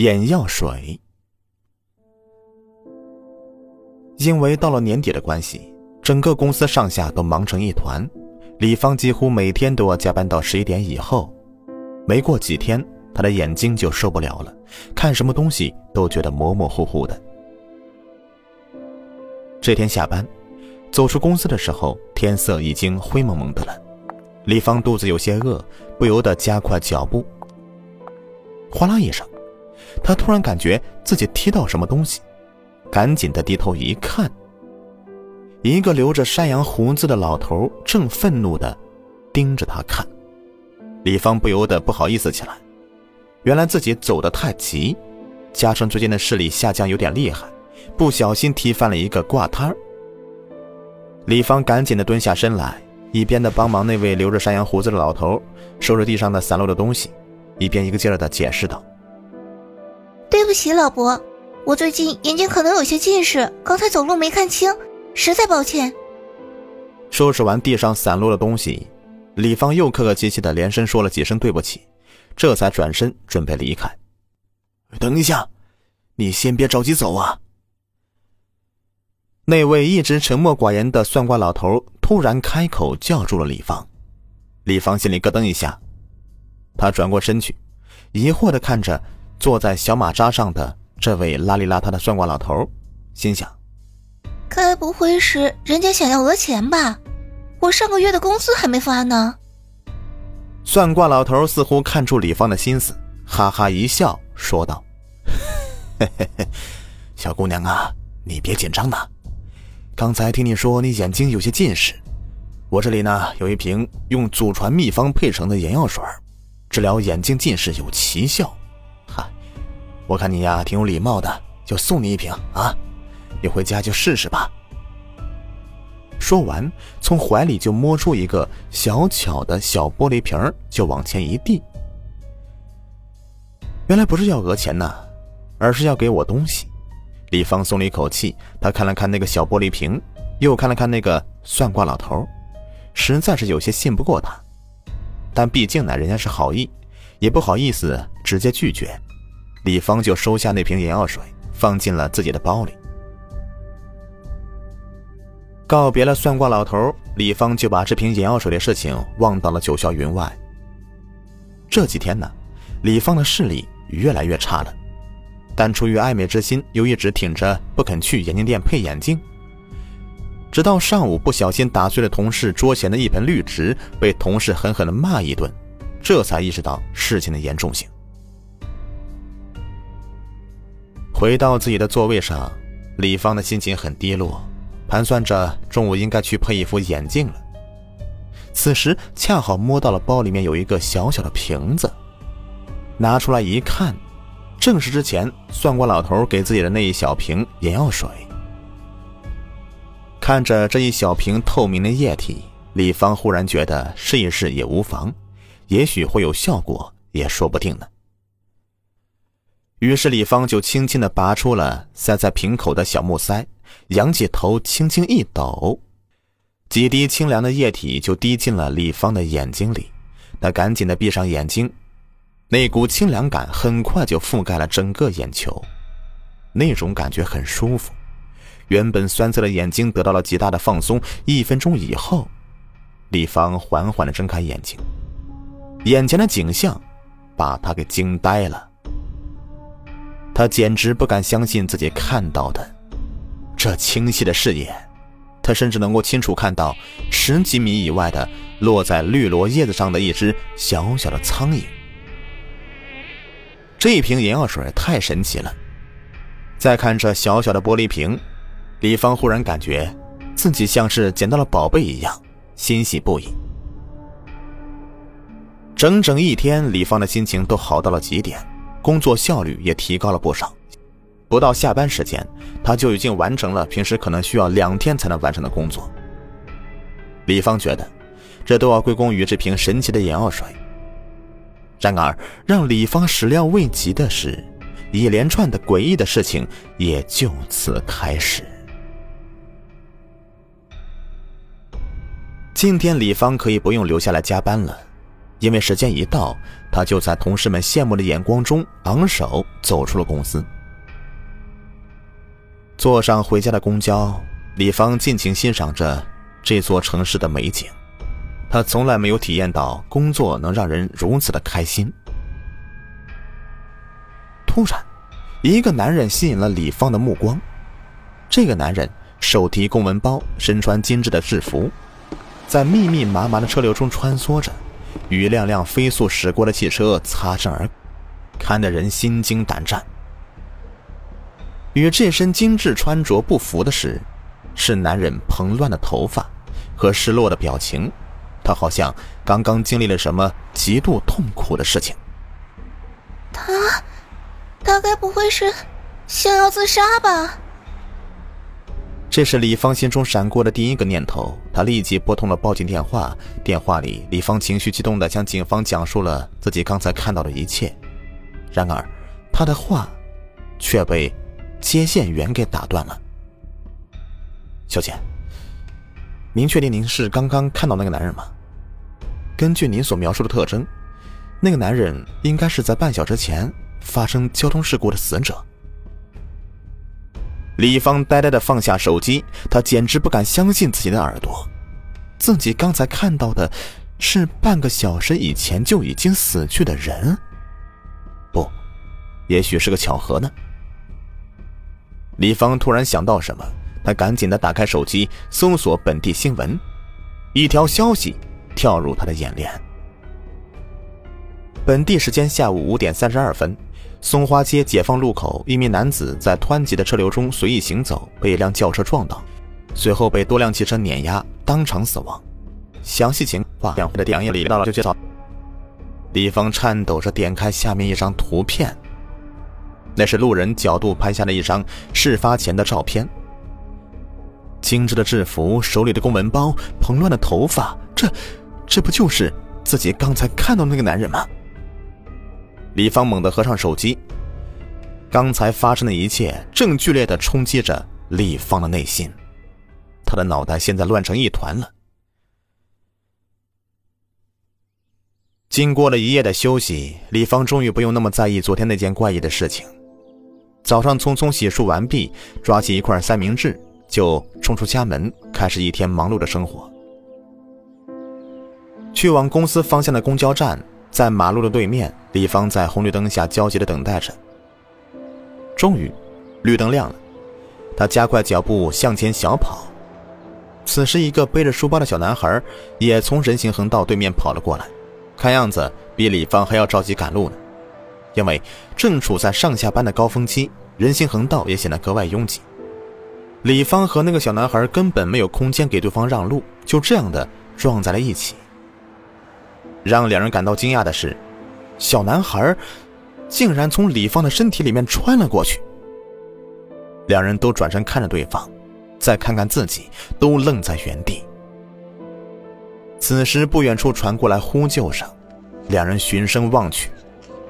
眼药水。因为到了年底的关系，整个公司上下都忙成一团，李芳几乎每天都要加班到十一点以后。没过几天，他的眼睛就受不了了，看什么东西都觉得模模糊糊的。这天下班，走出公司的时候，天色已经灰蒙蒙的了。李芳肚子有些饿，不由得加快脚步。哗啦一声，他突然感觉自己踢到什么东西，赶紧的低头一看，一个留着山羊胡子的老头正愤怒的盯着他看。李芳不由得不好意思起来，原来自己走得太急，加上最近的视力下降有点厉害。不小心踢翻了一个挂摊儿，李芳赶紧的蹲下身来，一边的帮忙那位留着山羊胡子的老头收拾地上的散落的东西，一边一个劲儿的解释道：“对不起，老伯，我最近眼睛可能有些近视，刚才走路没看清，实在抱歉。”收拾完地上散落的东西，李芳又客客气气的连声说了几声对不起，这才转身准备离开。等一下，你先别着急走啊。那位一直沉默寡言的算卦老头突然开口叫住了李芳，李芳心里咯噔一下，他转过身去，疑惑的看着坐在小马扎上的这位邋里邋遢的算卦老头，心想：该不会是人家想要讹钱吧？我上个月的工资还没发呢。算卦老头似乎看出李芳的心思，哈哈一笑，说道：“嘿嘿嘿，小姑娘啊，你别紧张呐。”刚才听你说你眼睛有些近视，我这里呢有一瓶用祖传秘方配成的眼药水，治疗眼睛近视有奇效。我看你呀挺有礼貌的，就送你一瓶啊，你回家就试试吧。说完，从怀里就摸出一个小巧的小玻璃瓶，就往前一递。原来不是要讹钱呐，而是要给我东西。李芳松了一口气，他看了看那个小玻璃瓶，又看了看那个算卦老头，实在是有些信不过他。但毕竟呢，人家是好意，也不好意思直接拒绝。李芳就收下那瓶眼药水，放进了自己的包里。告别了算卦老头，李芳就把这瓶眼药水的事情忘到了九霄云外。这几天呢，李芳的视力越来越差了。但出于爱美之心，又一直挺着不肯去眼镜店配眼镜。直到上午不小心打碎了同事桌前的一盆绿植，被同事狠狠的骂一顿，这才意识到事情的严重性。回到自己的座位上，李芳的心情很低落，盘算着中午应该去配一副眼镜了。此时恰好摸到了包里面有一个小小的瓶子，拿出来一看。正是之前算卦老头给自己的那一小瓶眼药水。看着这一小瓶透明的液体，李芳忽然觉得试一试也无妨，也许会有效果，也说不定呢。于是李芳就轻轻的拔出了塞在瓶口的小木塞，仰起头轻轻一抖，几滴清凉的液体就滴进了李芳的眼睛里。她赶紧的闭上眼睛。那股清凉感很快就覆盖了整个眼球，那种感觉很舒服。原本酸涩的眼睛得到了极大的放松。一分钟以后，李芳缓缓的睁开眼睛，眼前的景象把她给惊呆了。他简直不敢相信自己看到的，这清晰的视野，他甚至能够清楚看到十几米以外的落在绿萝叶子上的一只小小的苍蝇。这一瓶眼药水太神奇了，再看这小小的玻璃瓶，李芳忽然感觉自己像是捡到了宝贝一样，欣喜不已。整整一天，李芳的心情都好到了极点，工作效率也提高了不少。不到下班时间，他就已经完成了平时可能需要两天才能完成的工作。李芳觉得，这都要归功于这瓶神奇的眼药水。然而，让李芳始料未及的是，一连串的诡异的事情也就此开始。今天李芳可以不用留下来加班了，因为时间一到，他就在同事们羡慕的眼光中昂首走出了公司。坐上回家的公交，李芳尽情欣赏着这座城市的美景。他从来没有体验到工作能让人如此的开心。突然，一个男人吸引了李芳的目光。这个男人手提公文包，身穿精致的制服，在密密麻麻的车流中穿梭着，与辆辆飞速驶过的汽车擦身而过，看得人心惊胆战。与这身精致穿着不符的是，是男人蓬乱的头发和失落的表情，他好像刚刚经历了什么极度痛苦的事情。他，他该不会是想要自杀吧？这是李芳心中闪过的第一个念头，她立即拨通了报警电话。电话里，李芳情绪激动地向警方讲述了自己刚才看到的一切，然而，她的话却被。接线员给打断了。小姐，您确定您是刚刚看到那个男人吗？根据您所描述的特征，那个男人应该是在半小时前发生交通事故的死者。李芳呆呆的放下手机，她简直不敢相信自己的耳朵，自己刚才看到的是半个小时以前就已经死去的人。不，也许是个巧合呢。李芳突然想到什么，她赶紧的打开手机搜索本地新闻，一条消息跳入他的眼帘。本地时间下午五点三十二分，松花街解放路口，一名男子在湍急的车流中随意行走，被一辆轿车撞倒，随后被多辆汽车碾压，当场死亡。详细情况，两会的电影里到了就介绍。李芳颤抖着点开下面一张图片。那是路人角度拍下的一张事发前的照片。精致的制服，手里的公文包，蓬乱的头发，这，这不就是自己刚才看到那个男人吗？李芳猛地合上手机。刚才发生的一切正剧烈的冲击着李芳的内心，他的脑袋现在乱成一团了。经过了一夜的休息，李芳终于不用那么在意昨天那件怪异的事情。早上匆匆洗漱完毕，抓起一块三明治就冲出家门，开始一天忙碌的生活。去往公司方向的公交站在马路的对面，李芳在红绿灯下焦急的等待着。终于，绿灯亮了，他加快脚步向前小跑。此时，一个背着书包的小男孩也从人行横道对面跑了过来，看样子比李芳还要着急赶路呢。因为正处在上下班的高峰期，人行横道也显得格外拥挤。李芳和那个小男孩根本没有空间给对方让路，就这样的撞在了一起。让两人感到惊讶的是，小男孩竟然从李芳的身体里面穿了过去。两人都转身看着对方，再看看自己，都愣在原地。此时，不远处传过来呼救声，两人循声望去。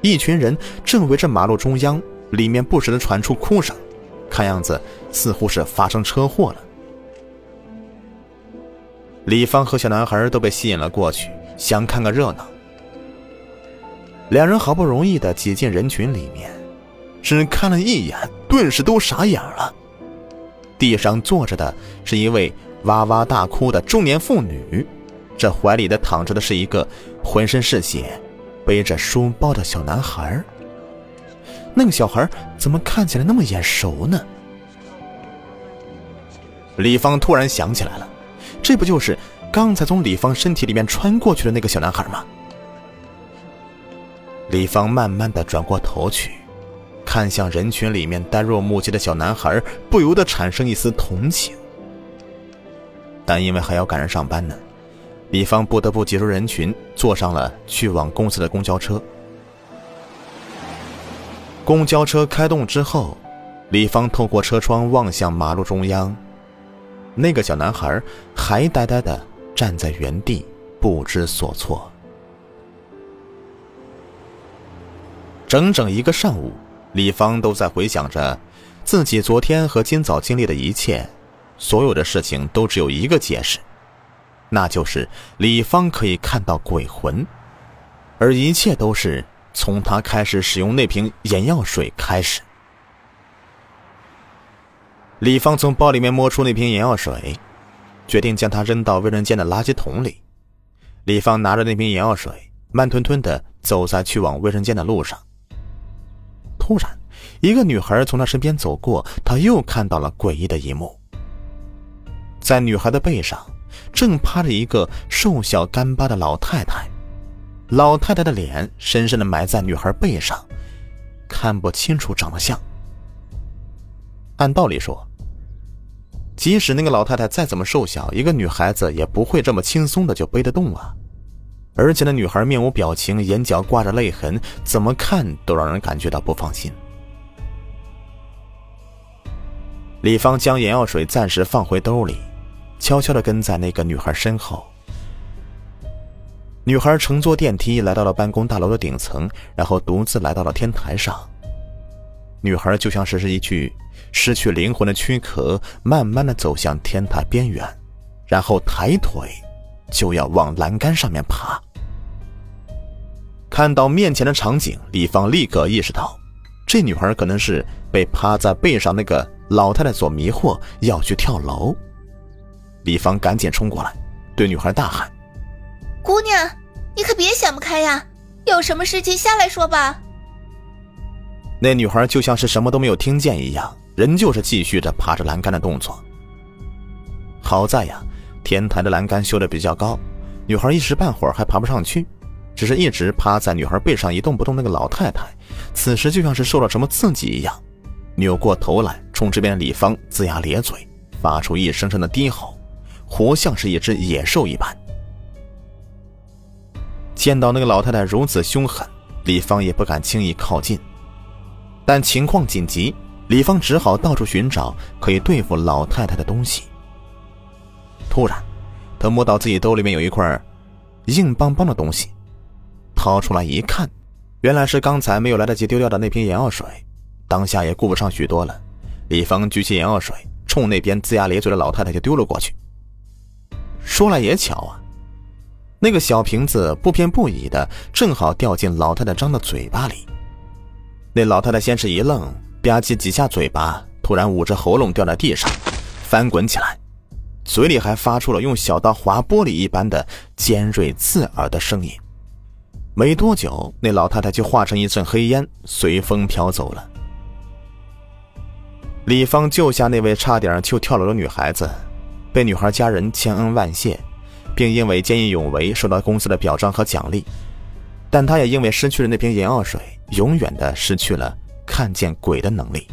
一群人正围着马路中央，里面不时的传出哭声，看样子似乎是发生车祸了。李芳和小男孩都被吸引了过去，想看个热闹。两人好不容易的挤进人群里面，只看了一眼，顿时都傻眼了。地上坐着的是一位哇哇大哭的中年妇女，这怀里的躺着的是一个浑身是血。背着书包的小男孩，那个小孩怎么看起来那么眼熟呢？李芳突然想起来了，这不就是刚才从李芳身体里面穿过去的那个小男孩吗？李芳慢慢的转过头去，看向人群里面呆若木鸡的小男孩，不由得产生一丝同情。但因为还要赶着上班呢。李芳不得不挤出人群，坐上了去往公司的公交车。公交车开动之后，李芳透过车窗望向马路中央，那个小男孩还呆呆的站在原地，不知所措。整整一个上午，李芳都在回想着自己昨天和今早经历的一切，所有的事情都只有一个解释。那就是李芳可以看到鬼魂，而一切都是从他开始使用那瓶眼药水开始。李芳从包里面摸出那瓶眼药水，决定将它扔到卫生间的垃圾桶里。李芳拿着那瓶眼药水，慢吞吞的走在去往卫生间的路上。突然，一个女孩从他身边走过，他又看到了诡异的一幕。在女孩的背上，正趴着一个瘦小干巴的老太太，老太太的脸深深的埋在女孩背上，看不清楚长得像。按道理说，即使那个老太太再怎么瘦小，一个女孩子也不会这么轻松的就背得动啊！而且那女孩面无表情，眼角挂着泪痕，怎么看都让人感觉到不放心。李芳将眼药水暂时放回兜里，悄悄的跟在那个女孩身后。女孩乘坐电梯来到了办公大楼的顶层，然后独自来到了天台上。女孩就像是是一具失去灵魂的躯壳，慢慢的走向天台边缘，然后抬腿就要往栏杆上面爬。看到面前的场景，李芳立刻意识到，这女孩可能是被趴在背上那个老太太所迷惑，要去跳楼。李芳赶紧冲过来，对女孩大喊：“姑娘，你可别想不开呀，有什么事情下来说吧。”那女孩就像是什么都没有听见一样，仍旧是继续着爬着栏杆的动作。好在呀，天台的栏杆修的比较高，女孩一时半会儿还爬不上去，只是一直趴在女孩背上一动不动。那个老太太此时就像是受到什么刺激一样，扭过头来冲这边的李芳龇牙咧嘴，发出一声声的低吼，活像是一只野兽一般。见到那个老太太如此凶狠，李芳也不敢轻易靠近。但情况紧急，李芳只好到处寻找可以对付老太太的东西。突然，他摸到自己兜里面有一块硬邦邦的东西，掏出来一看，原来是刚才没有来得及丢掉的那瓶眼药水。当下也顾不上许多了，李芳举起眼药水，冲那边龇牙咧嘴的老太太就丢了过去。说来也巧啊，那个小瓶子不偏不倚的，正好掉进老太太张的嘴巴里。那老太太先是一愣，吧唧几下嘴巴，突然捂着喉咙掉在地上，翻滚起来，嘴里还发出了用小刀划玻璃一般的尖锐刺耳的声音。没多久，那老太太就化成一阵黑烟，随风飘走了。李芳救下那位差点就跳楼的女孩子，被女孩家人千恩万谢，并因为见义勇为受到公司的表彰和奖励。但他也因为失去了那瓶眼药水，永远的失去了看见鬼的能力。